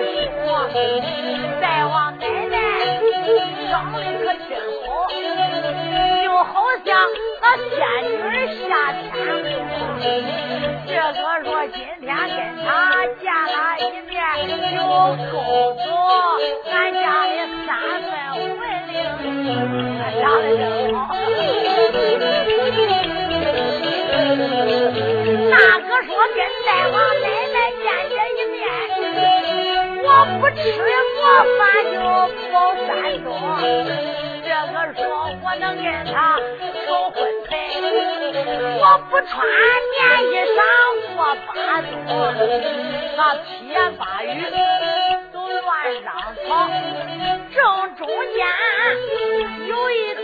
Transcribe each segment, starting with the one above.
一说，再往奶奶长得可真好，就好像那仙女下天宫。这个说今天跟他见了一面，就勾走俺家的三分魂灵，长得真好。那个说跟。吃过饭就包山东这个说我能跟他吵婚配我不穿棉衣裳过八月他七言八语都乱嚷吵正中间有一个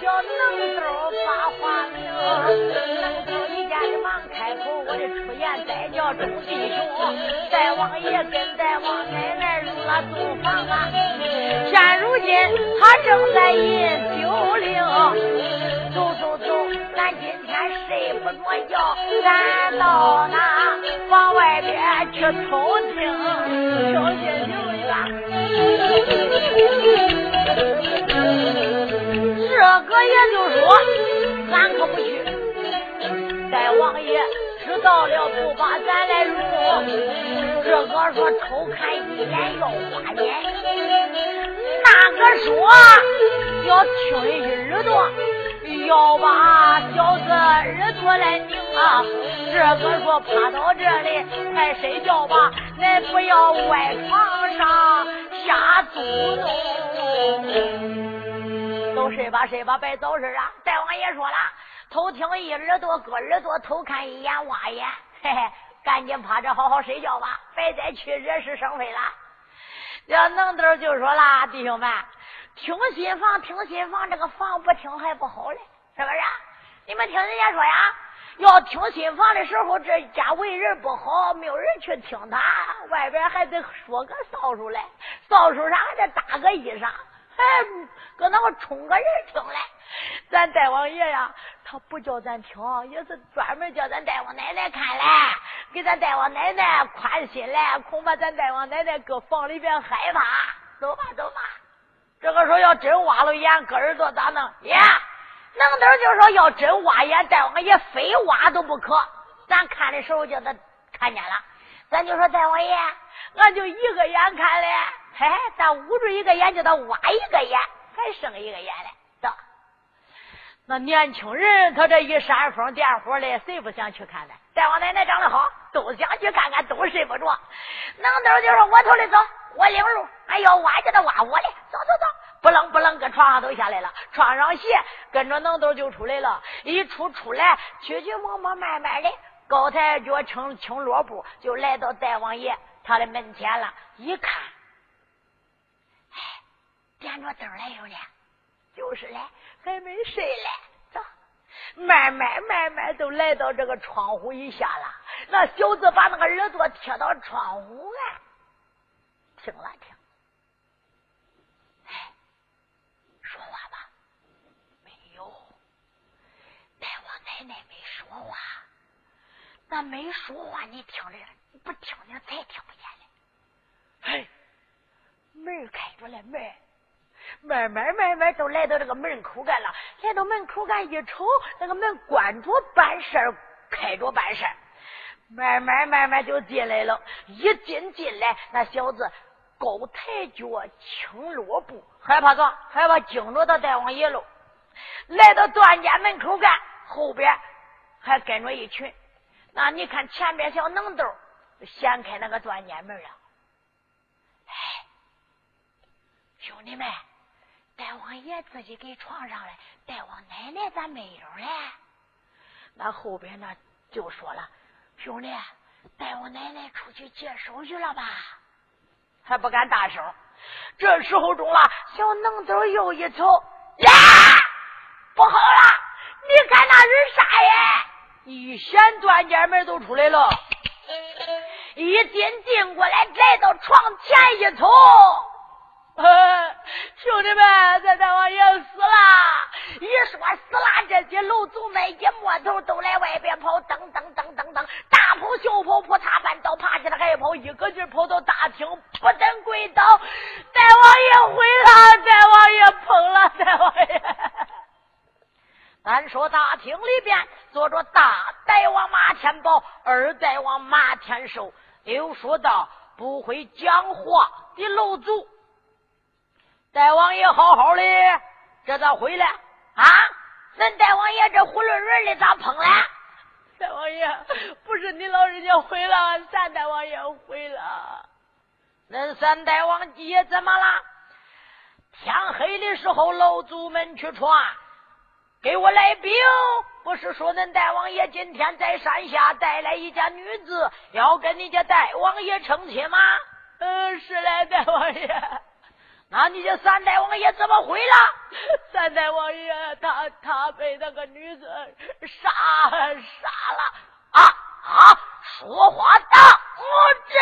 小能手把话明出言，再叫众弟兄，大王爷跟大王奶奶入了洞房啊。现如今他正在饮酒令，走走走，咱今天睡不着觉，咱到那房外边去偷听，小心留意。这个也就说，俺可不去。大王爷知道了，不把咱来录。这个说？偷看一眼要花钱，那个说要听耳朵，要把小子耳朵来拧啊。这个说趴到这里，快睡觉吧，恁不要歪床上瞎走动。都睡吧睡吧，别走神啊！大王爷说了。偷听一耳朵，搁耳朵偷看一眼，挖眼，嘿嘿，赶紧趴着好好睡觉吧，别再去惹是生非了。要能豆就说了，弟兄们，听新房，听新房，这个房不听还不好嘞，是不是？你们听人家说呀，要听新房的时候，这家为人不好，没有人去听他，外边还得说个扫帚来，扫帚上还得搭个衣裳。哎，搁那我冲个人听来，咱大王爷呀，他不叫咱听，也是专门叫咱大王奶奶看来，给咱大王奶奶宽心来，恐怕咱大王奶奶搁房里边害怕。走吧，走吧。这个时候要真挖了眼，搁耳朵咋弄？爷，能头就说要真挖眼，大王爷非挖都不可。咱看的时候叫他看见了，咱就说大王爷，俺就一个眼看嘞。嘿，咱捂住一个眼，叫他挖一个眼，还剩一个眼嘞。走，那年轻人他这一扇风点火的，谁不想去看呢？大王奶奶长得好，都想去看看，都睡不着。能豆就说：“我头里走，我领路。哎呦挖就得挖我的，走走走，不愣不愣，搁床上都下来了，穿上鞋，跟着能豆就出来了。一出出来，曲曲摸摸，慢慢的，高抬脚，轻轻落步，就来到大王爷他的门前了。一看，点着灯来有呢，就是嘞，还没睡嘞。走，慢慢慢慢都来到这个窗户以下了。那小子把那个耳朵贴到窗户啊，听了听。哎，说话吧，没有奶奶没说话，那没说话，你听着，不听听才听不见嘞。嘿，门开着了，门慢慢慢慢都来到这个门口干了。来到门口干一瞅，那个门关着办事儿，开着办事儿。慢慢慢慢就进来了。一进进来，那小子高抬脚，轻落步，害怕啥？害怕惊着他大王爷喽。来到段家门口干。后边还跟着一群，那你看前边小能豆掀开那个段家门了。哎，兄弟们，大王爷自己给床上了，大王奶奶咋没有嘞？那后边那就说了，兄弟，大王奶奶出去接手去了吧？还不敢大声。这时候中了，小能豆又一瞅，呀，不好了！你看那是啥呀？一掀断间门都出来了，一进进过来，来到床前一瞅，兄弟们，咱大王爷死了！一说死了，这些楼族们一摸头都来外边跑，噔噔噔噔噔，大跑小跑，扑嚓半道爬起来还跑，一个劲跑到大厅，不等跪倒，大王爷回了，大王爷碰了，大王爷。咱说大厅里边坐着大大王马天宝，二大王马天寿，又说到不会讲话的楼主。大王爷好好的，这咋回来啊？恁大王爷这囫囵囵的咋碰了？大王爷不是你老人家回了，三大王爷回了。恁三大王爷怎么了？天黑的时候，老祖们去传。给我来兵！不是说恁大王爷今天在山下带来一家女子，要跟你家大王爷成亲吗？嗯，是嘞，大王爷。那你这三大王爷怎么回了？三代王爷他他被那个女子杀杀了啊啊！说话大。我真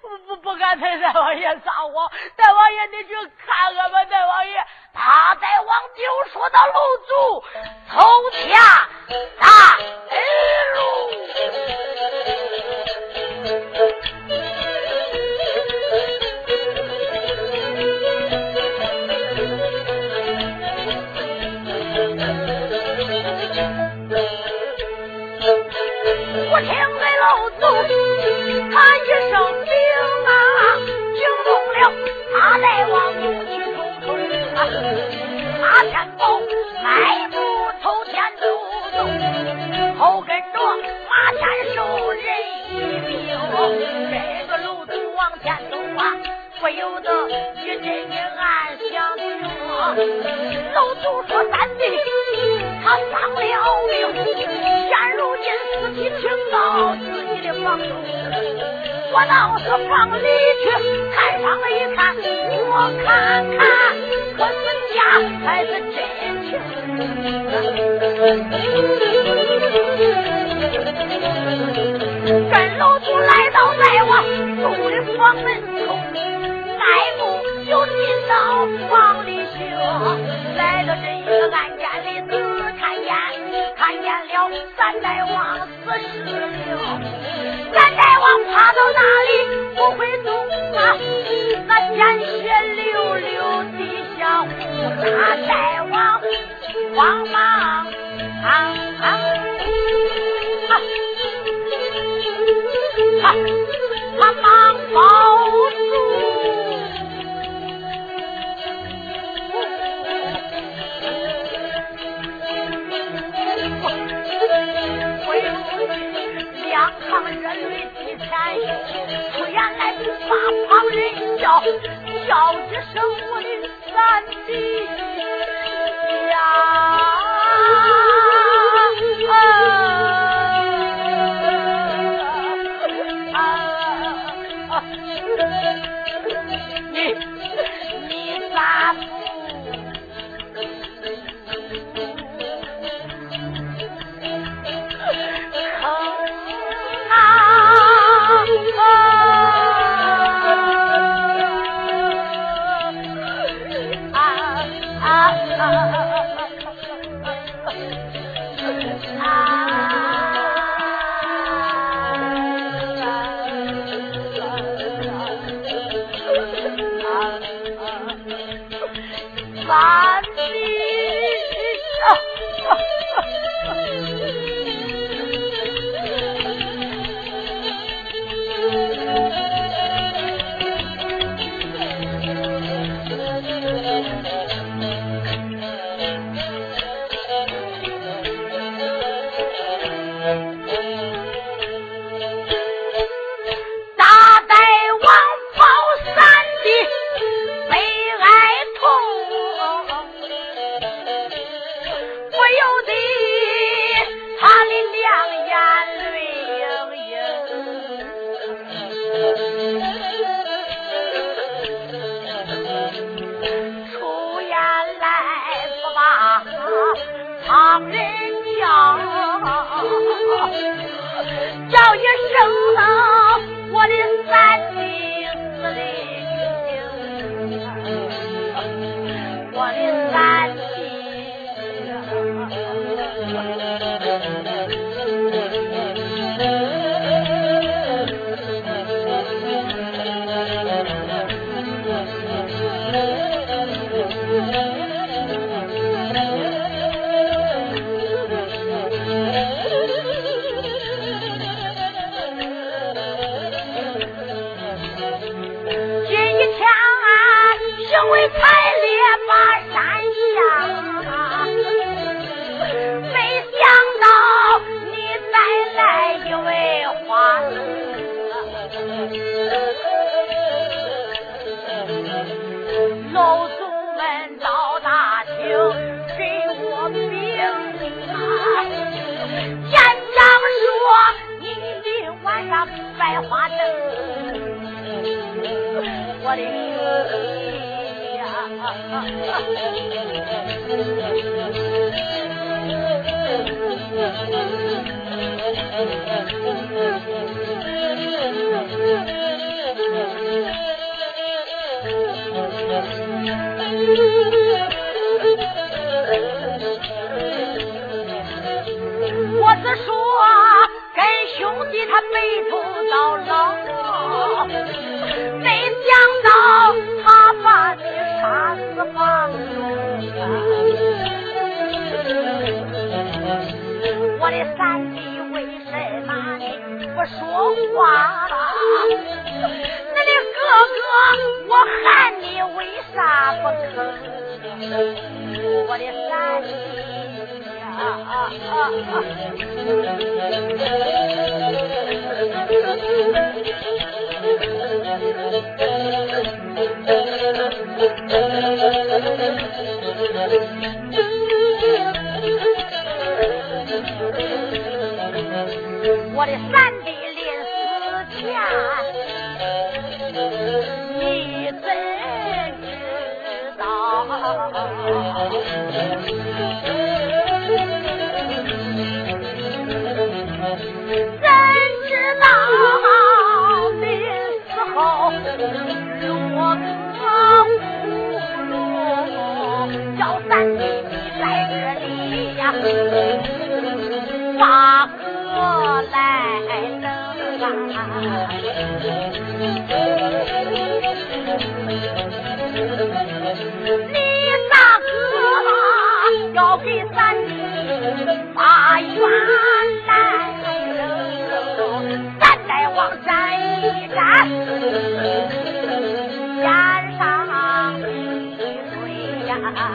不不不敢对大王爷撒谎，大王爷你去看看吧，大王爷。他在王就说到楼主头下大我不由得一阵阵暗想着，老祖说三弟他丧了命，现如今尸体挺高，自己的房中。我到这房里去看上了一看，我看看，可是家还是真情。跟老祖来到在我住的房门，房里去，来到这一个暗间里仔看见，看见了三代王死尸了。三大王趴到那里不会动啊，那鲜血流流地下呼，大大王慌忙啊啊啊，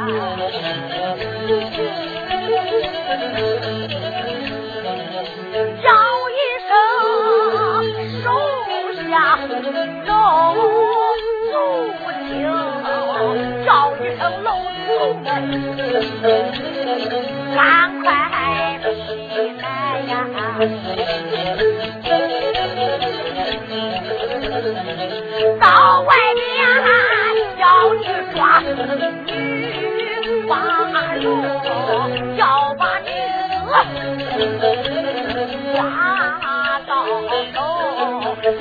叫一声手下老祖宗，叫一声老祖，赶快起来呀！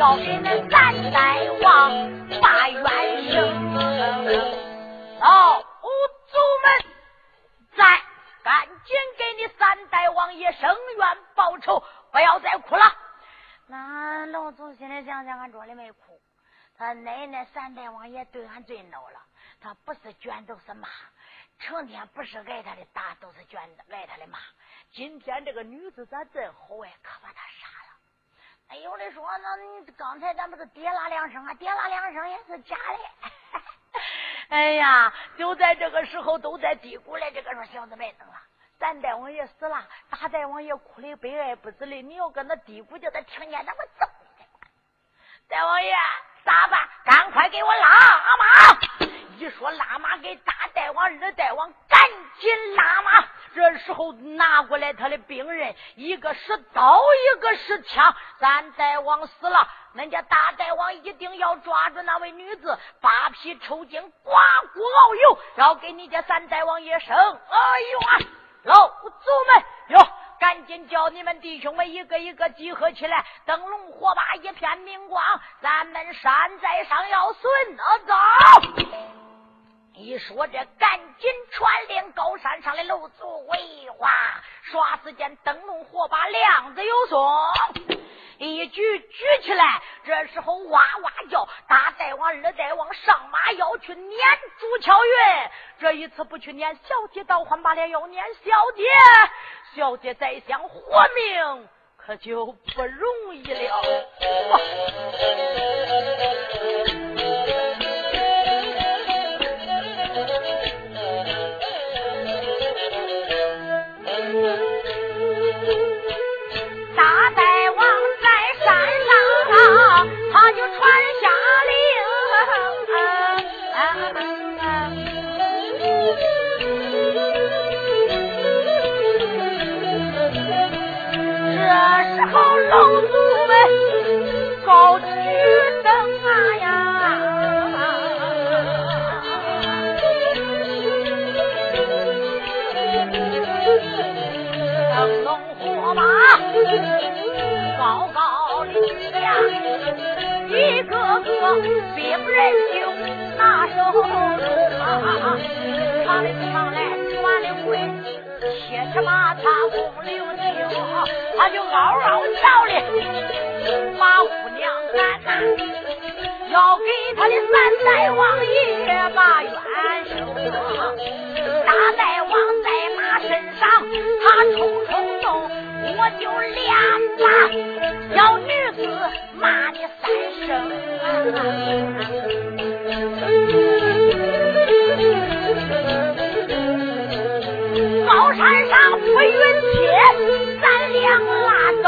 要给那三代王。大元生，老祖们，再赶紧给你三代王爷伸冤报仇，不要再哭了。那老祖心里想想，俺这里没哭，他奶奶三代王爷对俺最孬了，他不是卷就是骂，成天不是挨他的打，都是卷挨他的骂。今天这个女子咋真好哎，可把他杀了。哎，有的说，那你刚才咱不是跌啦两声啊？跌啦两声也是假的。哎呀，就在这个时候，都在嘀咕嘞。这个说小子别等了，三大王爷死了，大大王爷哭的悲哀不止嘞。你要搁那嘀咕，叫他听见，那么揍你！大王爷咋办？赶快给我拉马！一说拉马，给大代王、二代王赶紧拉马。这时候拿过来他的兵刃，一个是刀，一个是枪。三代王死了，恁家大代王一定要抓住那位女子，扒皮抽筋，刮骨熬油，要给你家三代王爷生。哎呦啊！老祖们哟，赶紧叫你们弟兄们一个一个集合起来，灯笼火把一片明光，咱们山寨上要顺啊走。一说这，赶紧传令高山上的楼主为话，刷时间灯笼火把亮子又松，一举举起来。这时候哇哇叫，大代王、二代王上马要去撵朱巧云。这一次不去撵小姐，倒换把脸要撵小姐。小姐再想活命，可就不容易了。一个个兵人就拿手中啊，唱的唱来传的回，切车马踏风流情，他就嗷嗷叫的把姑娘赶呐，要给他的三代王爷把冤伸。大代王在马身上，他冲冲动，我就连把小女子骂你三声。高山上不允切，咱俩拉倒。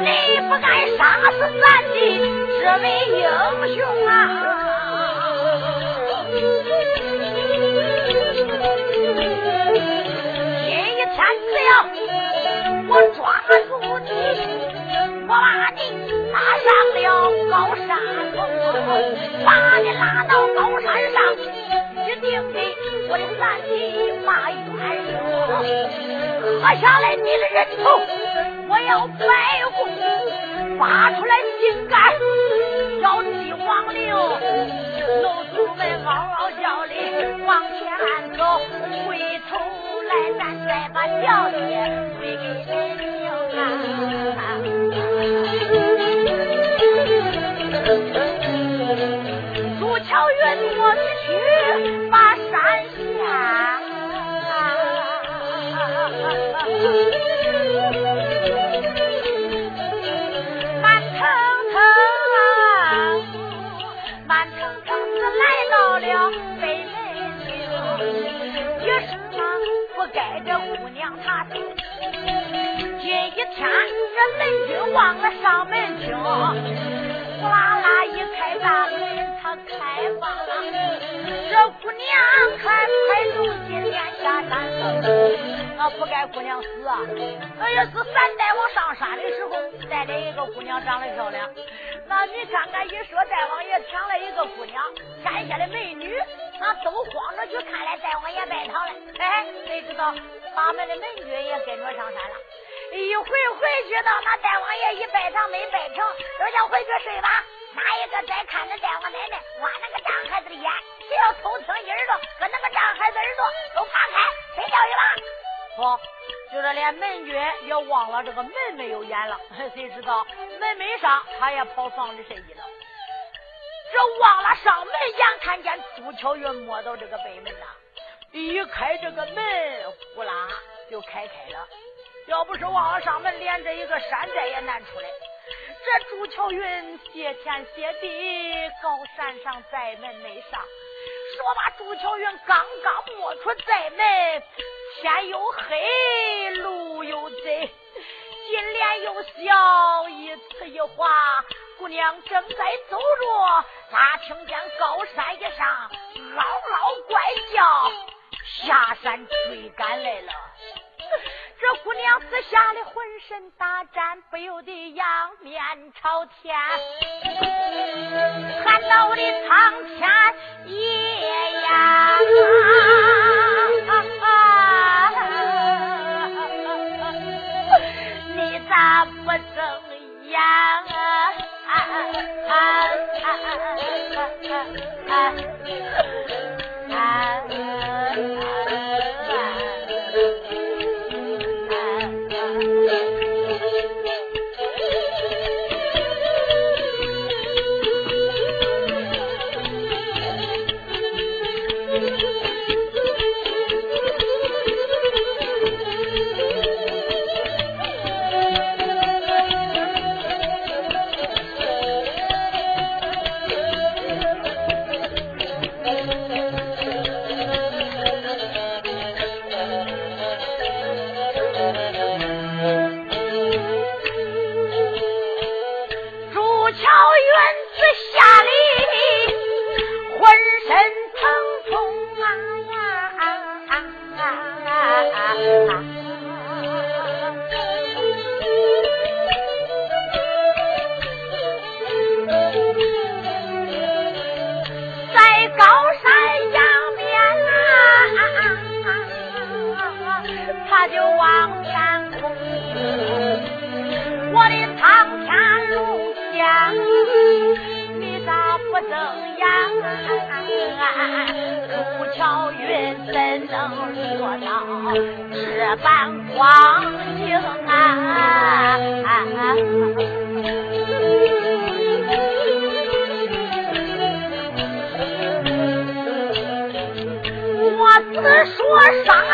你不该杀死咱的这位英雄啊！天只要我抓。住你，我把你拉上了高山峰，把你拉到高山上，一定给我的三弟把冤仇，喝下来你的人头，我要白骨挖出来心肝，要祭黄陵。楼主们嗷嗷叫的往前走，回头来咱再把小姐归给你。朱巧云，我去把山下，慢腾腾，慢腾腾是来到了北门厅，也是，不该这姑娘她听，这一天这雷军忘了上门听，呼啦啦一开大门，他开房。这姑娘快快走，今天下山了。那不该姑娘死啊！哎呀，是三大王上山的时候带领一个姑娘长得漂亮。那你看看，一说大王爷抢了一个姑娘，山下的美女那都慌着去看来大王爷拜堂了。哎，谁知道八门的美女也跟着上山了。一回回去到那大王爷一拜堂没拜成，都叫回去睡吧。哪一个再看着大王奶奶挖那个张孩子的眼，谁要偷听一耳朵，搁那个张孩子耳朵都扒开，谁叫一把？不，就是连门军也忘了这个门没有眼了。谁知道门没上，他也跑房里睡去了。这忘了上门，眼看见朱巧云摸到这个北门呐，一开这个门，呼啦就开开了。要不是忘了上门，连这一个山寨也难出来。这朱巧云谢天谢地，高山上寨门没上，说罢朱巧云刚刚摸出寨门，天又黑，路又窄，金莲又笑，一词一话，姑娘正在走着，咋听见高山一上嗷嗷怪叫，下山追赶来了。这姑娘子吓得浑身打颤，不由得仰面朝天，喊到我的苍天爷呀！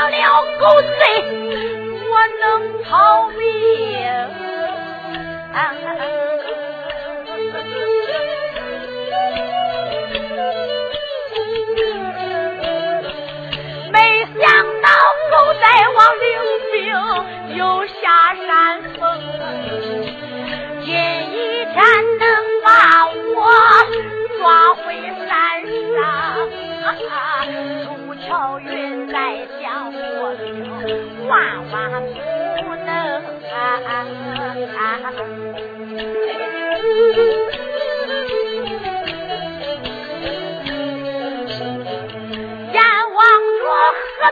不了狗贼我能逃命。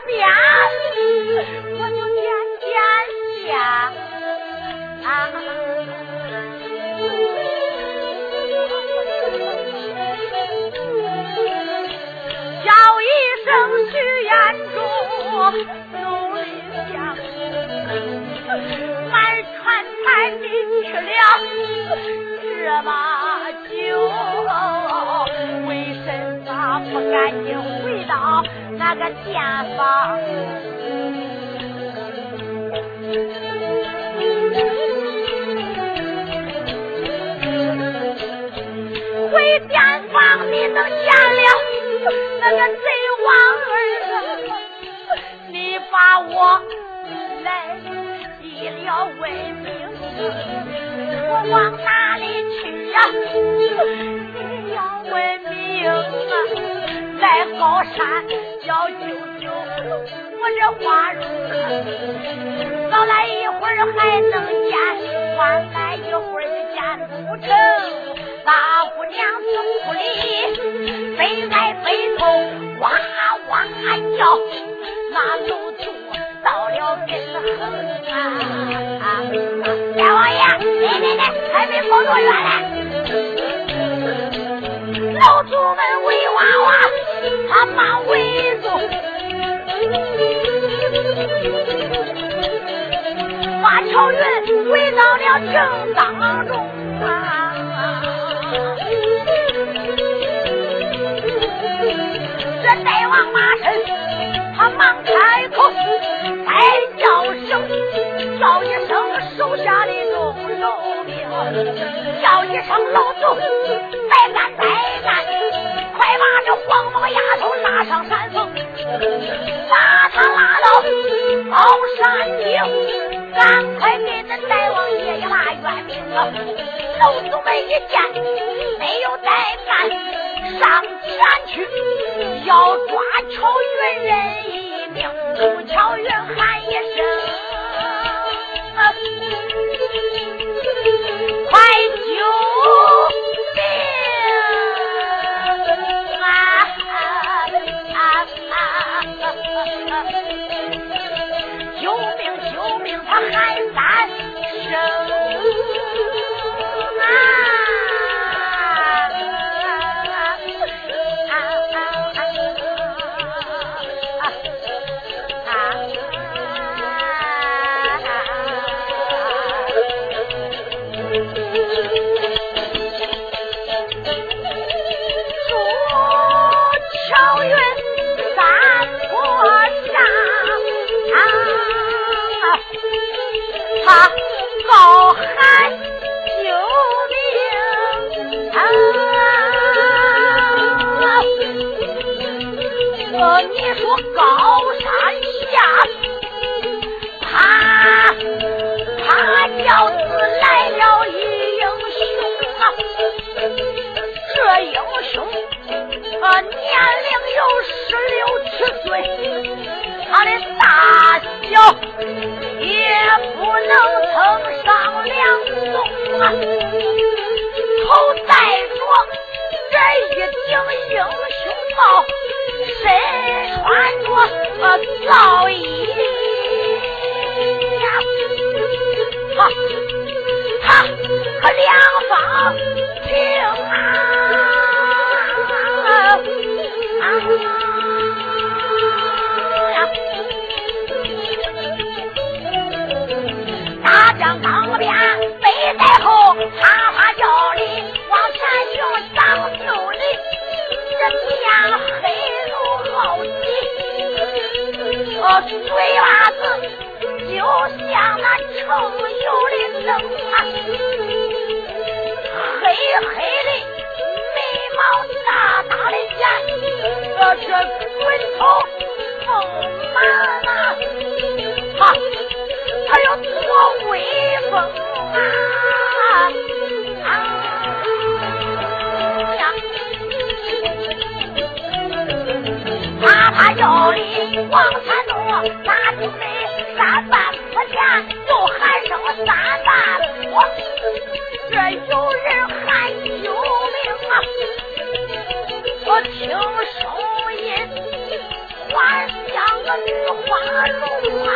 你娘电房，回电房，你都见了那个贼王儿？你把我来一了问名，我往哪里去呀？一了问名啊，在高山。叫舅舅，我这花容早来一会儿还能见，晚来一会儿就见不成。大姑娘从屋里飞来飞头，哇哇叫，那楼主到了跟横啊！大王爷，来来来，还没跑多远呢。老祖们围娃娃，他忙围住，把乔云围到了正当中啊！这大王马身，他忙开口，再叫声，叫一声手下的众手兵，叫一声老总，再干再。黄毛丫上山峰，把他拉到高山顶，赶快给咱大王爷一把冤命啊！老祖们一见，没有再干，上前去。要抓乔云人一命。乔云喊一声。快救能称上梁栋啊！头戴。我这有人喊救命啊我听声音花儿像个女花容啊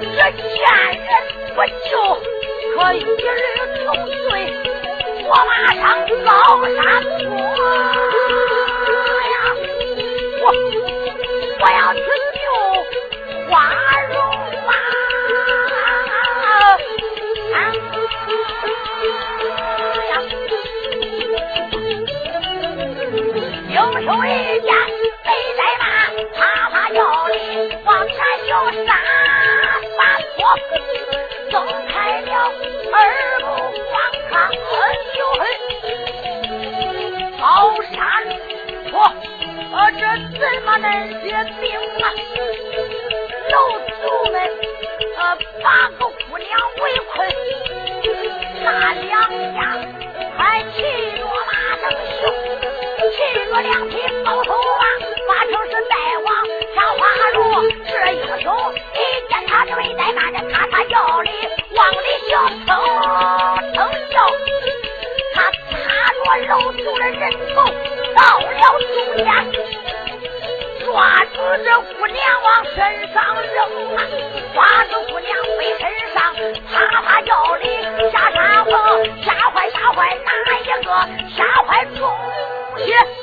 这见人不救可一日同罪我马上高山坡抓住姑娘背身上，啪啪叫的吓山王，吓坏吓坏哪一个？吓坏主爷。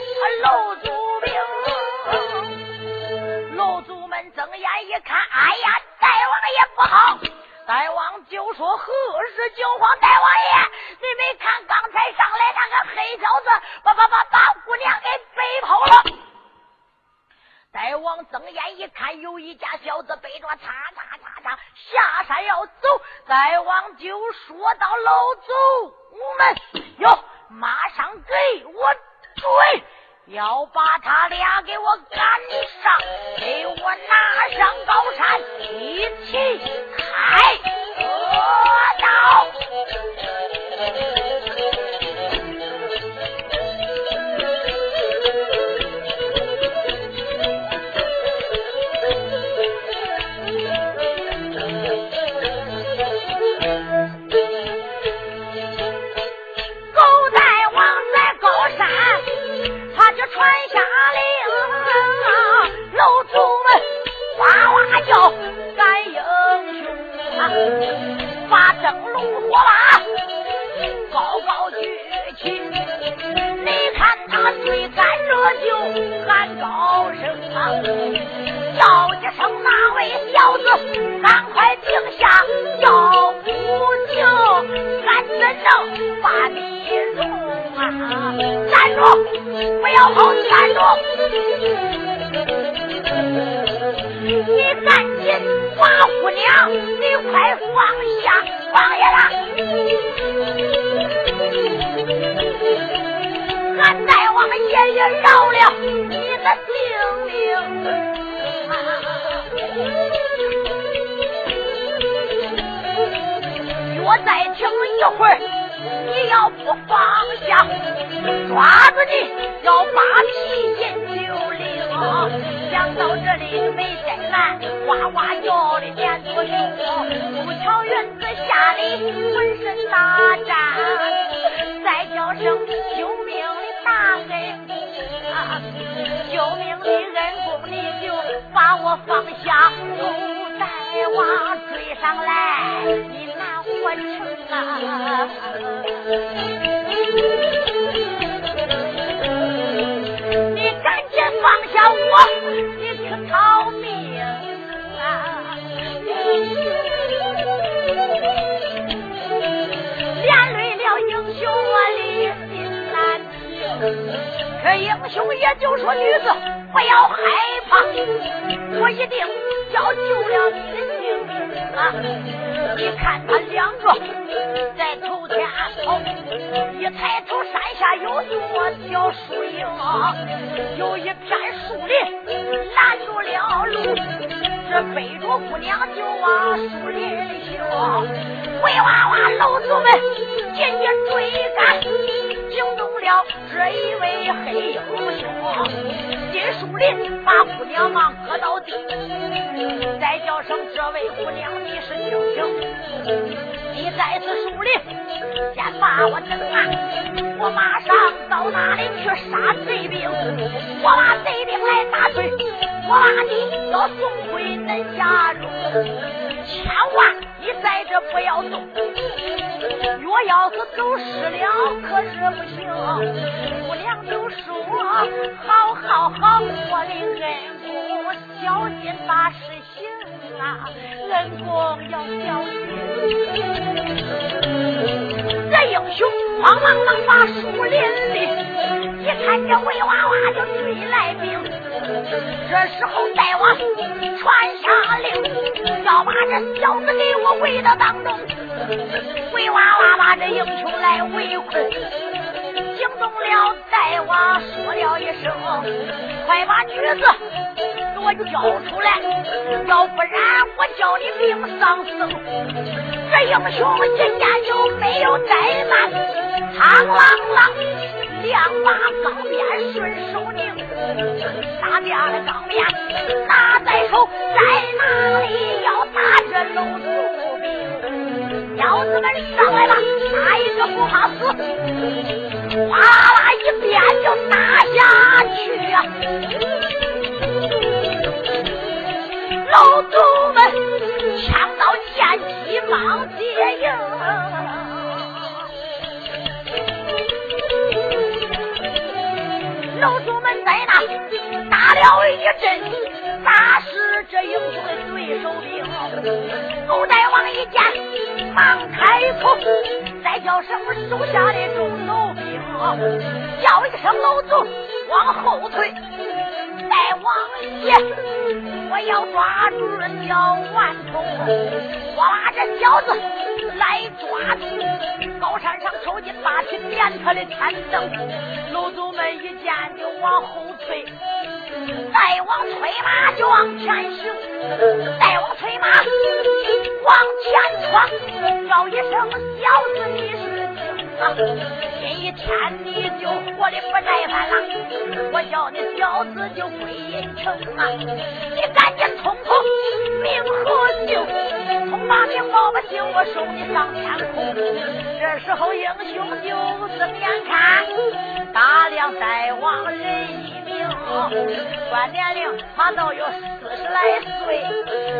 叫该英雄把灯笼火把高高举起，你看他追赶着就喊高声啊，叫一声那位小子，赶快停下，要不停，俺怎能把你容啊？站住，不要跑，站住！你赶紧把姑娘，你快放下，放下了！俺大王爷爷饶了你的性命。我再听一会儿，你要不放下，抓住你要把皮筋想到这里没怠慢，哇哇叫的连作雄，不巧云子吓得浑身打颤，再叫声救命的大恩公，救命的恩公，你就把我放下，不带我追上来，你难活成啊！放下我，你去逃命啊！连累了英雄，我的心难平。可英雄也就说：“女子不要害怕，我一定要救了你的性命啊！”你看他两个在头天头，一抬头山下有座小树影，有一片树林拦住了路，这背着姑娘就往树林里行。灰娃娃老祖们紧紧追赶，惊动了这一位黑英雄，进树林把姑娘忙搁到地，再叫声这位姑娘你是听听，你在此树林先把我等啊，我马上到那里去杀贼兵，我把贼兵来打退，我把你要送回恁家中，千万你在这不要动，若要是走失了可是不行，姑娘就说好好好，我的恩公小心把事啊，恩公要小心。这英雄慌忙忙把树林里，一看这魏娃娃就追来兵。这时候大王传下令，要把这小子给我围到当中。魏娃娃把这英雄来围困，惊动了大王，说了一声：“快把女子给我交出来，要不然我叫你命丧生。”这英雄今天就没有怠慢，苍啷啷两把钢鞭顺手拧，大边的钢鞭拿在手，在哪里要打这楼主兵？小子们上来吧，哪一个不怕死？老祖们抢到前妻忙接应。老祖们在那打了一阵，打死这英雄的对手兵。狗大王一见，忙开口，再叫什么手下的众。叫一声老祖往后退。大王爷，我要抓住小顽童，我把这小子来抓住。高山上抽筋八旗点他的天灯，老祖们一见就往后退。再往催马就往前行，再往催马往前闯，叫一声小子你是！今天你就活的不耐烦了，我叫你小子就归阴城啊！你赶紧通通命和姓，通把名报把姓，我收你上天空。这时候英雄就睁眼看，大梁大王人一名，关年龄他都有四十来岁，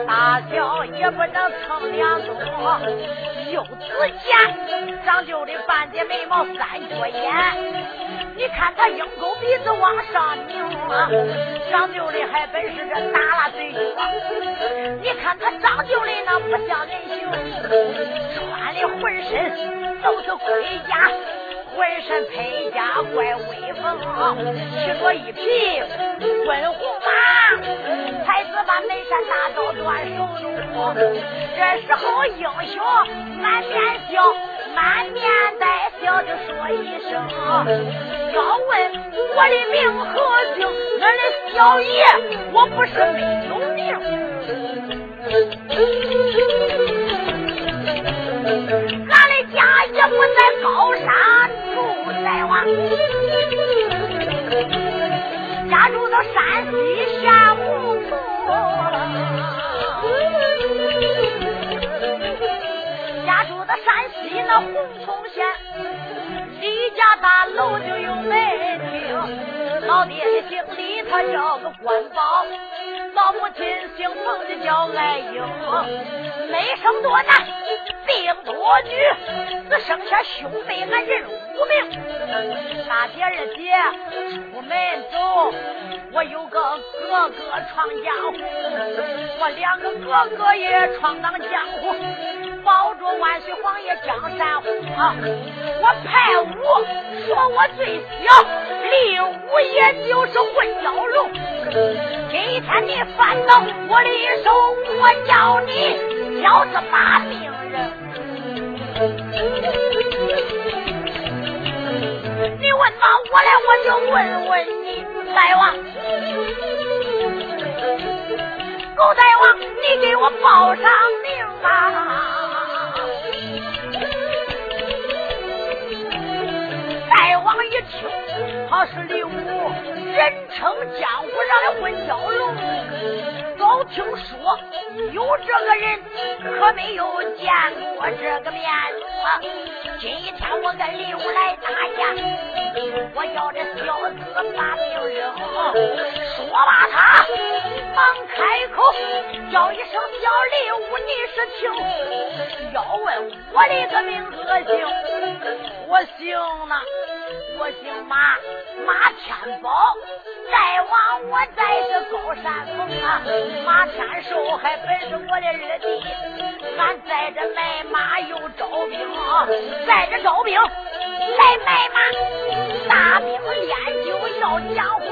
大小也不能称两宗。幼子见长就的半截眉毛三角眼，你看他鹰钩鼻子往上拧啊，长就的还本是这耷拉嘴角。你看他长就的那不像人形，穿的浑身都是盔甲。浑身配甲怪威风，骑着一匹温红马，才子把眉山大刀断手中。这时候英雄满面笑，满面带笑的说一声：“要问我的名和姓，俺的小爷我不是没有名，俺的家也不在高山。”大王家住到山西下胡同，山西那洪洞县，李家大楼就有门厅，老爹的姓李，他叫个关宝。老母亲姓冯的叫爱英，没生多男，病多女，只剩下兄妹俺人五名。大姐二姐出门走，我有个哥哥闯江湖，我两个哥哥也闯荡江湖，保着万岁皇爷江山虎。我排五，说我最小，离五也就是混蛟龙。今天你。翻到我的手，我叫你小子把命人。你问吧我来，我就问问你，大王，狗大王，你给我报上他是刘武。人称江湖上的混蛟龙，早听说有这个人，可没有见过这个面子。今天我跟李武来打架，我叫这小子把命扔，说罢他忙开口叫一声小刘，你是听？要问我的个名和姓，我姓呢？我姓马，马天宝。再往我在这高山峰啊，马天寿还本这是我的二弟。俺在这买马又招兵啊，在这招兵来买马，大兵练就要江湖。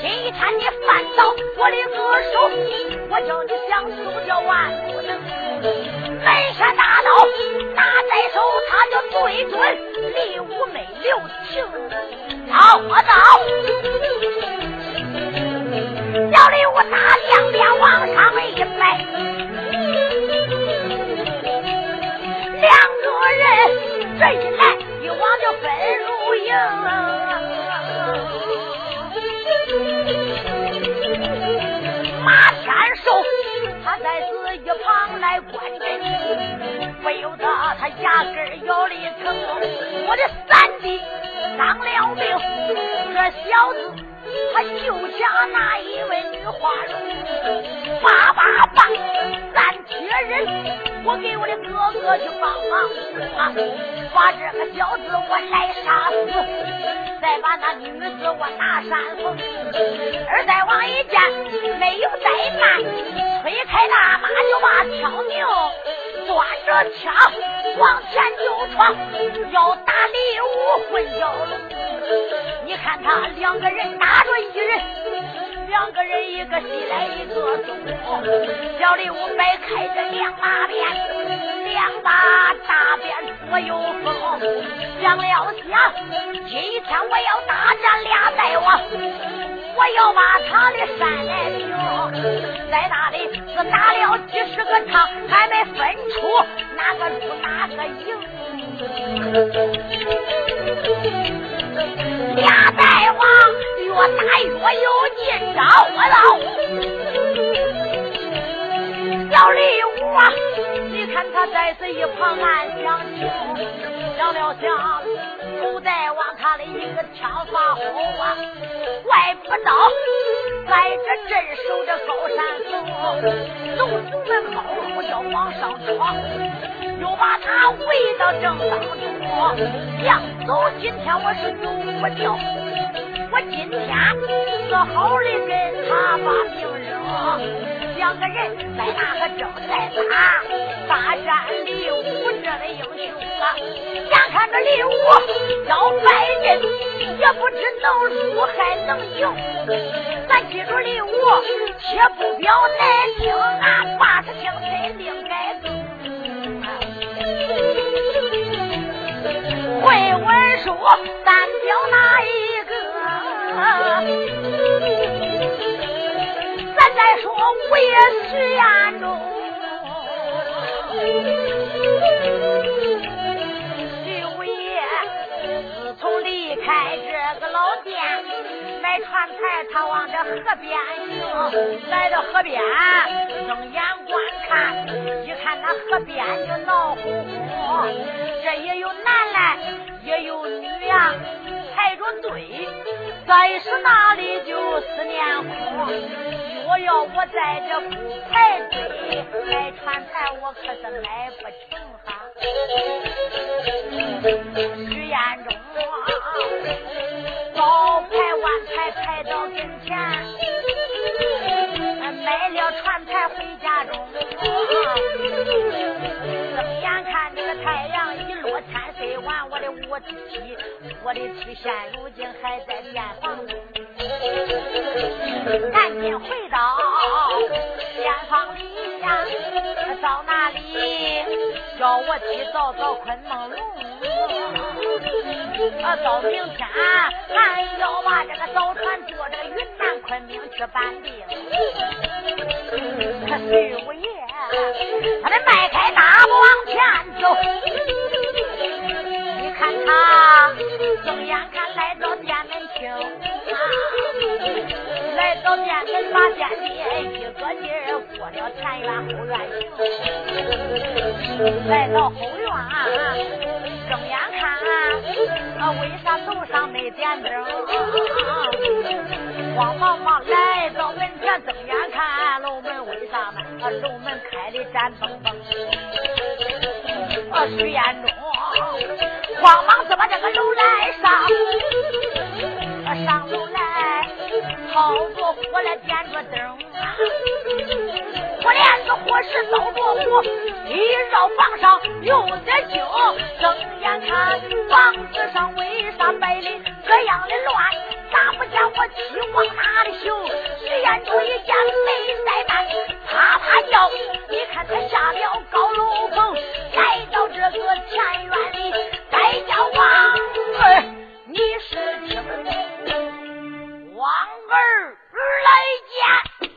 今天你犯到我的恶手，我叫你想死叫万不能。南山大刀拿在手，他就对准李武没留情。走，我走。小李武打两边往上一摆，两个人这一来一往就分如影。马天寿。他在此一旁来观阵，不由得他牙根咬了一疼。我的三弟当了命，这小子他就像那一位女花容，叭叭叭，三确认，我给我的哥哥去帮忙啊，把这个小子我来杀死，再把那女子我拿山峰。二大王一见没有怠慢，推开大马就把挑牛，抓着枪往前就闯，要打李武混淆了。你看他两个人打着一人。两个人，一个西来，一个东。小李武摆开这两把鞭，两把大鞭左右风。想了想，今天我要大战俩大王，我要把他的山来平。在那里是打了几十个场，还没分出哪个输哪个赢。俩大王。越打越有劲，招我老。小李武啊，你看他在这一旁暗想情，想了想，不再往他的一个枪法后啊，怪不到在这镇守着高山峰，走卒们冒呼叫往上闯，又把他围到正当中，想走，今天我是走不掉。今天是好的跟他把命扔，两个人在那个正在打，大战李武这的英雄啊！眼看着李武要败阵，也不知能输还能赢。咱记住李武，且不表难听啊，八十枪真另改奏。会文书单表哪一？咱再说五爷徐彦中，徐五爷自从离开这个老店买船材，他往这河边行，来到河边睁眼观看，一看那河边就闹哄哄，这也有男来，也有女呀。排着队，再是哪里就思念苦，我要我在这不排队买船材，我可是买不成哈。徐彦中早排晚排排到跟前，买了船材回家中。睁眼看这个太阳，我的妻，我的妻现如今还在店房中，赶紧回到店房里呀，到哪里叫我妻早早困梦龙，啊，到明天俺要把这个早船坐这个云南昆明去办定。可徐五爷，他得迈开大步往前走。啊睁眼看来到店门厅，来到店门把店里一个劲儿过了前院后院行，来到后院睁眼看，啊为啥楼上没点灯？慌忙忙来到门前睁眼看楼门为啥门？啊楼门开的战崩崩。啊徐彦中慌忙就把这个楼来上，上楼来掏着火来点着灯，火连子火石烧着火，一绕房上又得惊。睁眼看房子上为啥摆的这样的乱？咋不见我妻往哪里行？徐彦中一见没怠慢，啪啪叫。你看他下了高楼峰，来到这个前院里，该叫王儿，你是听王儿来见。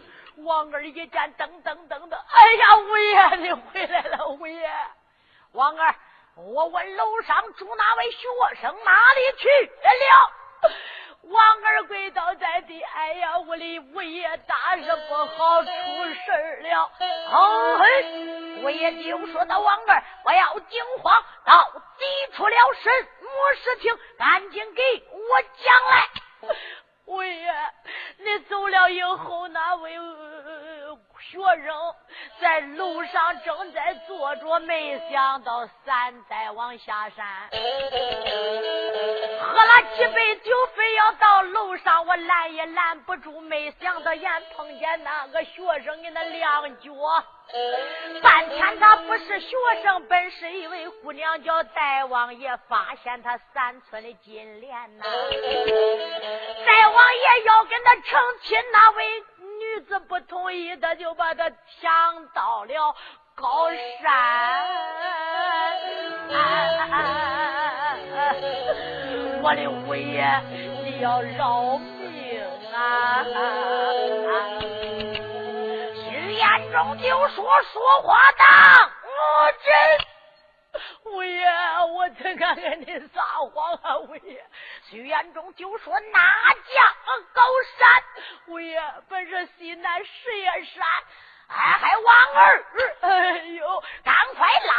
王二一见，噔噔噔噔，哎呀，五爷你回来了，五爷。王二，我问楼上住哪位学生哪里去了？王二跪倒在地，哎呀，我的五爷大事不好，出事了！哦嘿，五爷就说到王二，我要惊慌，到底出了什么事情？赶紧给我讲来。五爷，你走了以后，那位学生在路上正在坐着，没想到三代王下山，喝了几杯酒，非要到楼上，我拦也拦不住。没想到眼碰见那个学生给那亮脚，半天他不是学生，本是一位姑娘，叫戴王爷，发现他三寸的金莲呐。戴王爷要跟他成亲，那位。女子不同意，他就把他抢到了高山。我的五爷，你要饶命啊！心眼中就说说话当真。五爷，我怎敢跟你撒谎啊？五爷，许言中就说哪家高山？五爷，本是西南十叶山。哎，还王二，哎呦，赶快拉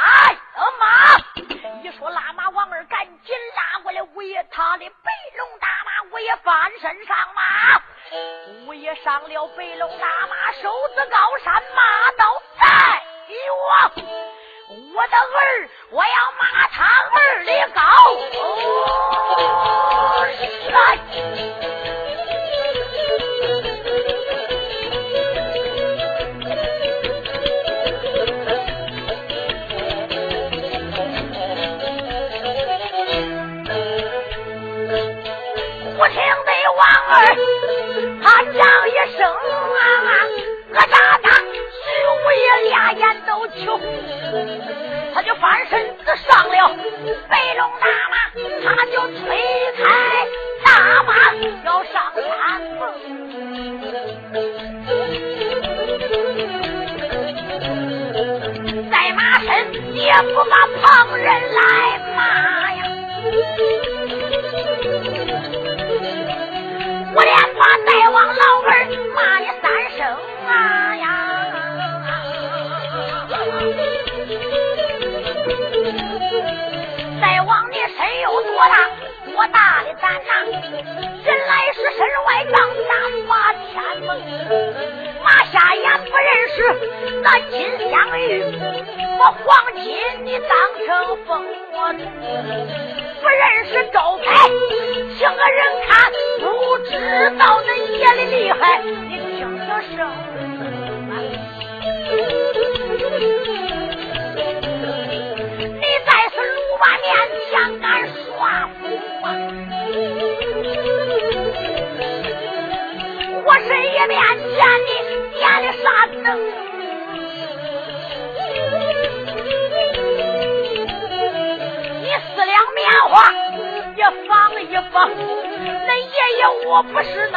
马！一说拉马，王二赶紧拉过来。五爷，他的白龙大马，五爷翻身上马。五爷上了白龙大马，手指高山，马到在望。我的儿，我要骂他儿的高山。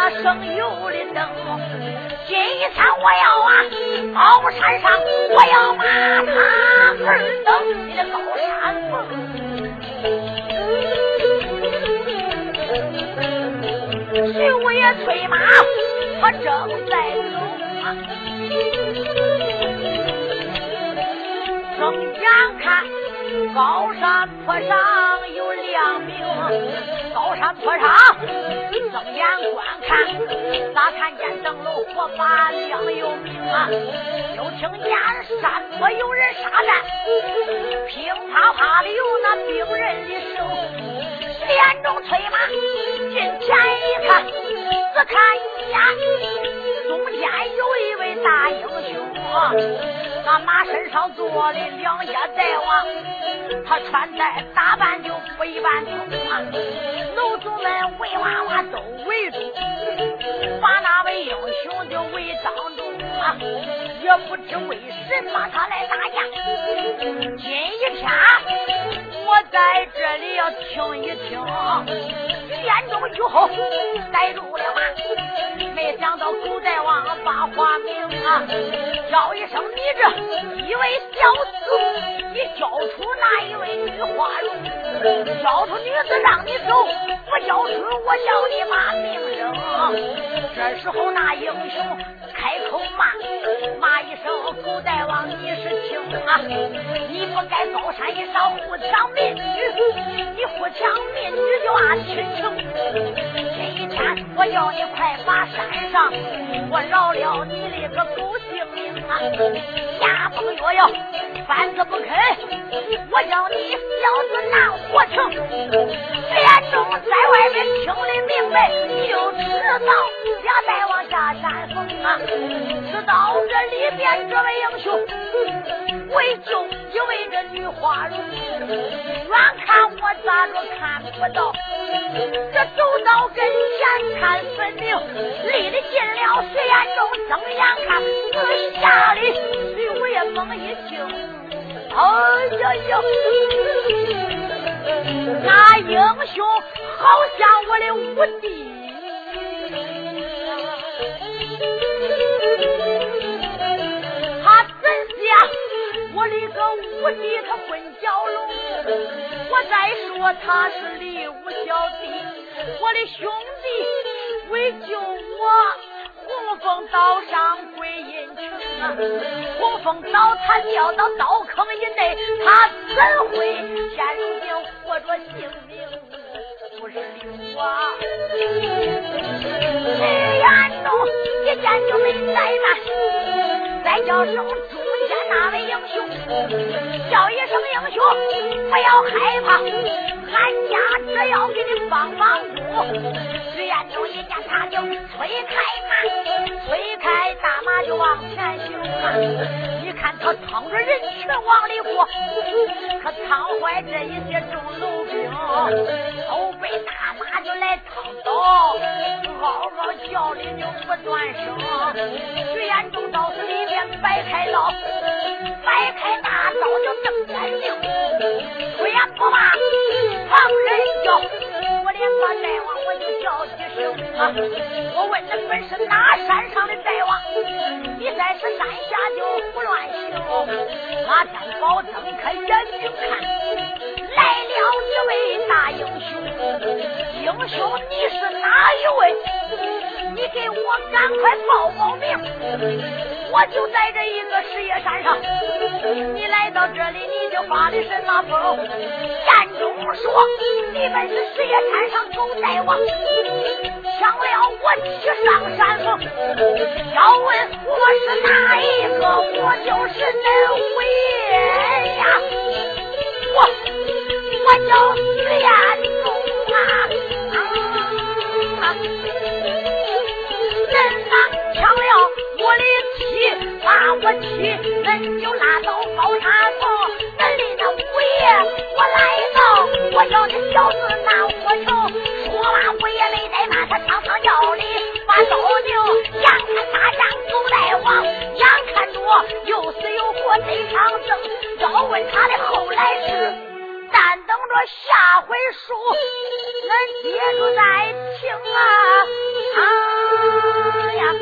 那省油的灯。今天我要啊，高山上我要把他二等，你的高山峰。徐五爷催马，他正在走啊。正眼看高山坡上有两名，高山坡上睁眼观看，咋看见灯笼火把亮又明啊？就听见山坡有人杀战，乒啪啪的有那兵人的声。连中催马近前一看，只看一眼中间有一位大英雄，那马身上坐的两家大王，他穿戴打扮就不一般通啊！楼主们围娃娃都围住，把那位英雄就围挡住啊！也不知为什么他来打架，今一天。我在这里要听一听，眼中雨后逮住了马，没想到狗大王把话明啊，叫一声你这一位小子，你交出那一位女花容，交出女子让你走，不交出我叫你骂命声。这时候那英雄开口骂，骂一声狗大王你是轻啊，你不该高山一上护墙。民女，你不抢民女叫你快爬山上，我饶了你的个狗性命啊！牙崩药要翻子不肯，我叫你小子拿活成。别中在外边听的明白，就知道俩大王下山峰啊！知道。这里边这位英雄为救一位这女花容，远看我咋都看不到，这走到跟前看分明，离得近了谁眼中睁眼看，四下里随我也猛一惊，哎呀呀！那英雄好像我的五弟无敌。我的个武帝他混蛟龙，我再说他是李武小弟，我的兄弟为救我，洪峰岛上归阴城啊，洪峰岛他掉到刀坑以内，他怎会现如今活着性命不是留啊？李元忠一见就没怠慢，再叫声。见那位英雄，叫一声英雄，不要害怕，俺家只要给你帮帮助。徐彦忠一见他就催开马，催开大马就往前行啊！你看他趟着人群往里过，嗷叫的就不断声。徐彦忠到是里边摆开刀。摆开大刀就瞪眼睛，虽然不怕旁人叫，我连把大王我就叫几声啊！我问你本是哪山上的大王？你在是山下就胡乱行。马天宝睁开眼睛看，来了一位大英雄。英雄你是哪一位？你给我赶快报报名。我就在这一个石野山上，你来到这里，你就发的什么疯？眼中说你们是石野山上狗大王，抢了我去上山峰。要问我是哪一个，我就是那位呀，我我叫徐彦宗啊，我的妻，把我妻，恁就拉到包产房。恁的那五爷，我来到，我要的小子拿我头。说罢我也没怠慢，他堂堂要的把刀丢。羊看大张狗带王，眼看着又死又活，这场争。要问他的后来事，但等着下回书，恁接着再听啊！啊呀！